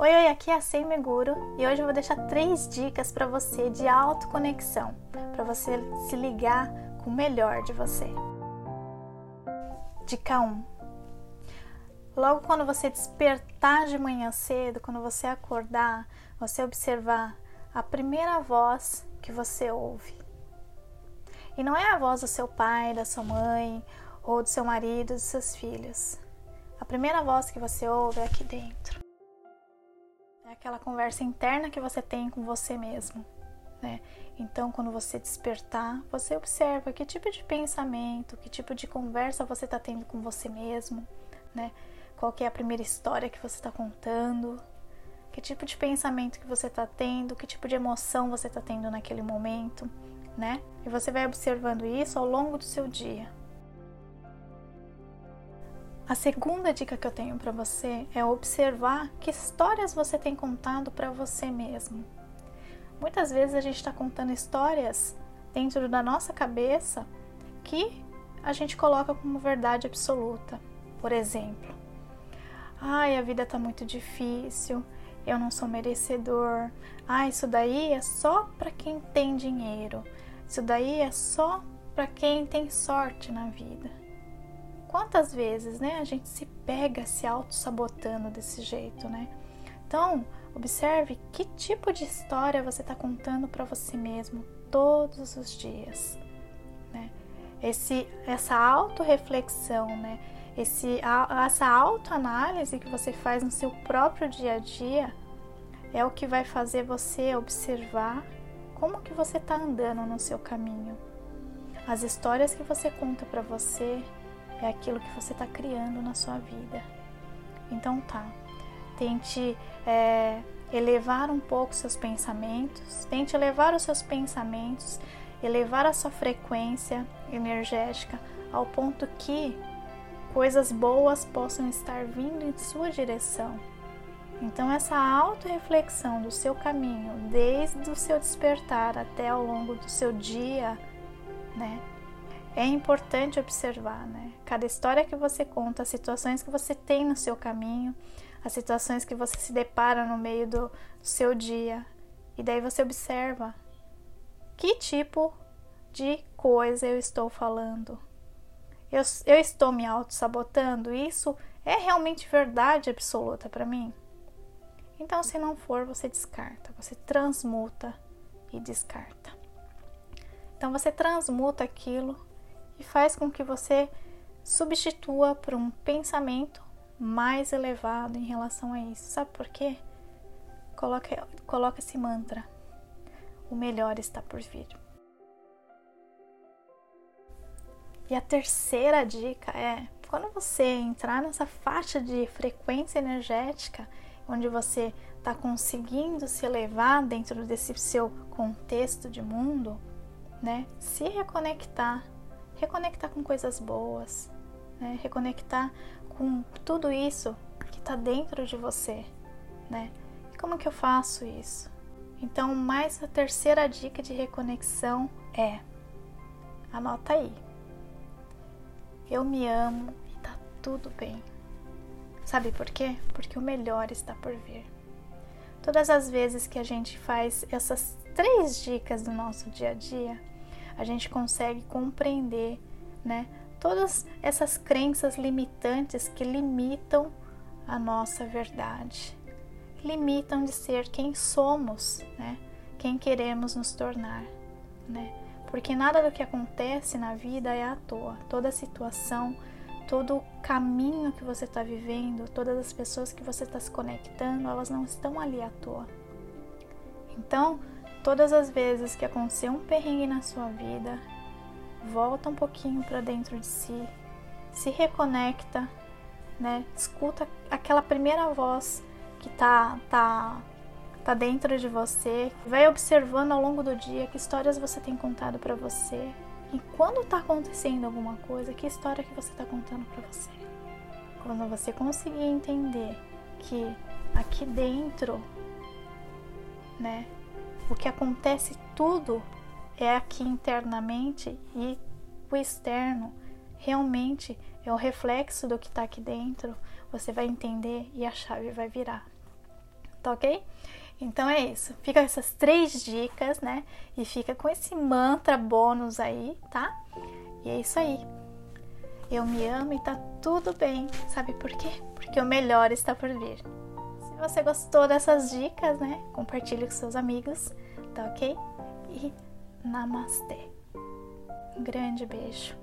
Oi, oi, aqui é a Sem Meguro e hoje eu vou deixar três dicas para você de autoconexão, para você se ligar com o melhor de você. Dica 1. Logo quando você despertar de manhã cedo, quando você acordar, você observar a primeira voz que você ouve. E não é a voz do seu pai, da sua mãe, ou do seu marido, dos seus filhos. A primeira voz que você ouve é aqui dentro. É aquela conversa interna que você tem com você mesmo. Né? Então, quando você despertar, você observa que tipo de pensamento, que tipo de conversa você está tendo com você mesmo, né? Qual é a primeira história que você está contando, que tipo de pensamento que você está tendo, que tipo de emoção você está tendo naquele momento, né? E você vai observando isso ao longo do seu dia. A segunda dica que eu tenho para você é observar que histórias você tem contado para você mesmo. Muitas vezes a gente está contando histórias dentro da nossa cabeça que a gente coloca como verdade absoluta. Por exemplo, ai, a vida está muito difícil, eu não sou merecedor, ah, isso daí é só para quem tem dinheiro, isso daí é só para quem tem sorte na vida. Quantas vezes, né, a gente se pega se auto-sabotando desse jeito, né? Então, observe que tipo de história você está contando para você mesmo todos os dias, né? Esse, essa auto-reflexão, né? Esse, a, essa autoanálise que você faz no seu próprio dia a dia é o que vai fazer você observar como que você está andando no seu caminho. As histórias que você conta para você é aquilo que você está criando na sua vida. Então tá, tente é, elevar um pouco seus pensamentos, tente elevar os seus pensamentos, elevar a sua frequência energética ao ponto que coisas boas possam estar vindo em sua direção. Então essa auto-reflexão do seu caminho, desde o seu despertar até ao longo do seu dia, né? É importante observar, né? Cada história que você conta, as situações que você tem no seu caminho, as situações que você se depara no meio do, seu dia. E daí você observa que tipo de coisa eu estou falando. Eu, eu estou me auto-sabotando? Isso é realmente verdade absoluta para mim? Então, se não for, você descarta, você transmuta e descarta. Então, você transmuta aquilo e faz com que você substitua por um pensamento mais elevado em relação a isso. Sabe por quê? Coloca, coloca esse mantra: o melhor está por vir. E a terceira dica é: quando você entrar nessa faixa de frequência energética, onde você está conseguindo se elevar dentro desse seu contexto de mundo, né? Se reconectar reconectar com coisas boas, né? reconectar com tudo isso que está dentro de você, né? E como que eu faço isso? Então, mais a terceira dica de reconexão é: anota aí. Eu me amo e tá tudo bem. Sabe por quê? Porque o melhor está por vir. Todas as vezes que a gente faz essas três dicas do nosso dia a dia, a gente consegue compreender, né, todas essas crenças limitantes que limitam a nossa verdade, limitam de ser quem somos, né, quem queremos nos tornar, né? Porque nada do que acontece na vida é à toa. Toda situação, todo caminho que você está vivendo, todas as pessoas que você está se conectando, elas não estão ali à toa. Então, Todas as vezes que acontecer um perrengue na sua vida, volta um pouquinho para dentro de si, se reconecta, né? Escuta aquela primeira voz que tá tá tá dentro de você, vai observando ao longo do dia que histórias você tem contado para você e quando tá acontecendo alguma coisa, que história que você tá contando para você. Quando você conseguir entender que aqui dentro, né, o que acontece tudo é aqui internamente e o externo realmente é o reflexo do que está aqui dentro. Você vai entender e a chave vai virar. tá ok? Então é isso. Fica essas três dicas, né? E fica com esse mantra bônus aí, tá? E é isso aí. Eu me amo e tá tudo bem. Sabe por quê? Porque o melhor está por vir. Você gostou dessas dicas, né? Compartilhe com seus amigos, tá ok? E namastê. Um grande beijo.